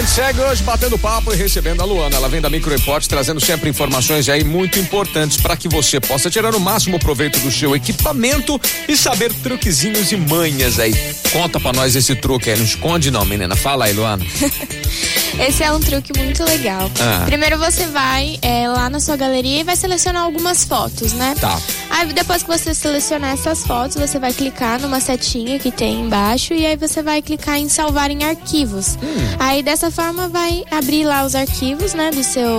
gente segue hoje batendo papo e recebendo a Luana. Ela vem da Micro Report trazendo sempre informações aí muito importantes para que você possa tirar o máximo proveito do seu equipamento e saber truquezinhos e manhas aí. Conta para nós esse truque aí, não esconde não, menina. Fala aí, Luana. Esse é um truque muito legal. Ah. Primeiro você vai é, lá na sua galeria e vai selecionar algumas fotos, né? Tá. Aí depois que você selecionar essas fotos, você vai clicar numa setinha que tem embaixo e aí você vai clicar em salvar em arquivos. Hum. Aí dessa forma vai abrir lá os arquivos, né, do seu,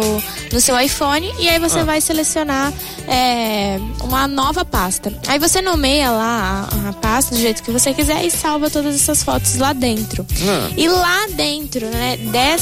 do seu iPhone e aí você Ah. vai selecionar é, uma nova pasta. Aí você nomeia lá a, a pasta do jeito que você quiser e salva todas essas fotos lá dentro. Ah. E lá dentro, né, dessa.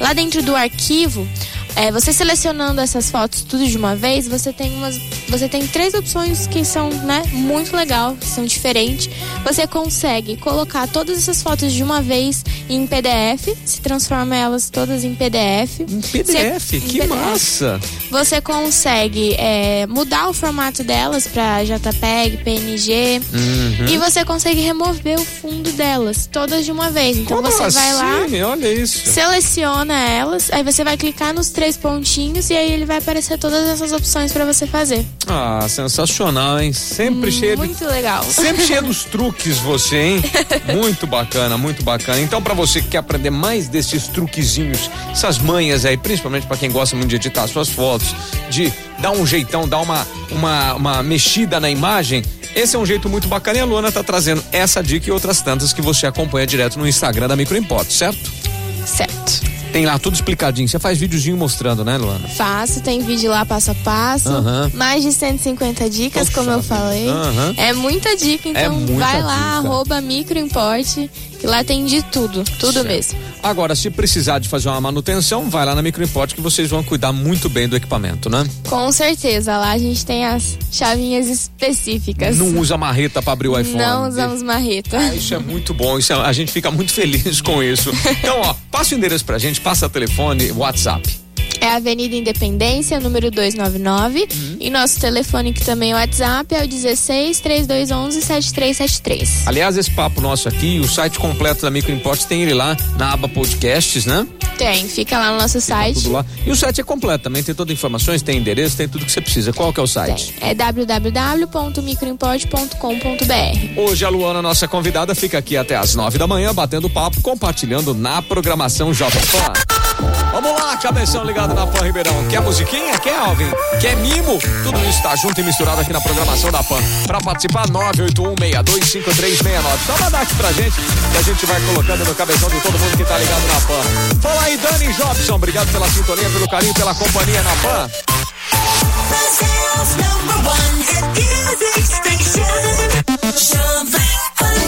Lá dentro do arquivo, é, você selecionando essas fotos tudo de uma vez, você tem umas. Você tem três opções que são, né, muito legal, são diferentes. Você consegue colocar todas essas fotos de uma vez em PDF, se transforma elas todas em PDF. Um PDF, Você- que em PDF. massa. Você consegue é, mudar o formato delas para JPEG, PNG. Uhum. E você consegue remover o fundo delas, todas de uma vez. Então Como você vai lá, assim? Olha isso. seleciona elas, aí você vai clicar nos três pontinhos e aí ele vai aparecer todas essas opções para você fazer. Ah, sensacional, hein? Sempre cheio de Muito legal. Sempre cheio dos truques você, hein? Muito bacana, muito bacana. Então, pra você que quer aprender mais desses truquezinhos, essas manhas aí, principalmente pra quem gosta muito de editar suas fotos, de dar um jeitão, dar uma, uma, uma mexida na imagem, esse é um jeito muito bacana e a Luana tá trazendo essa dica e outras tantas que você acompanha direto no Instagram da Micro Import, certo? Certo. Tem lá tudo explicadinho. Você faz videozinho mostrando, né, Luana? Faço, tem vídeo lá passo a passo. Mais de 150 dicas, Poxa como eu falei. É muita dica, então É muita vai lá, dica. arroba microimport, que lá tem de tudo, tudo Certo. mesmo. Agora, se precisar de fazer uma manutenção, vai lá na Micro Import que vocês vão cuidar muito bem do equipamento, né? Com certeza, lá a gente tem as chavinhas específicas. Não usa marreta pra abrir o iPhone. Não usamos marreta. Ah, isso é muito bom, isso é- a gente fica muito feliz com isso. Então, ó, passa o endereço pra gente, passa telefone, WhatsApp. É a Avenida Independência, número 299. Uhum. E nosso telefone, que também é o WhatsApp, é o 16 3211 7373. Aliás, esse papo nosso aqui, o site completo da Micro Import tem ele lá na aba podcasts, né? Tem, fica lá no nosso Tá site. tudo lá. E o site é completo também, tem todas as informações, tem endereço, tem tudo que você precisa. Qual que é o site? Tem. É www.microimport.com.br. Hoje a Luana, nossa convidada, fica aqui até às nove da manhã, batendo papo, compartilhando na programação Jovem Pan. Vamos lá, cabeção ligado na Pan Ribeirão. Quer musiquinha? Quer, Alvin? Quer mimo? Tudo isso tá junto e misturado aqui na programação da Pan. Pra participar, 981-625369. Só mandar aqui pra gente que a gente vai colocando no cabeção de todo mundo que tá Jobson. Obrigado pela sintonia, pelo carinho, pela companhia na Pan.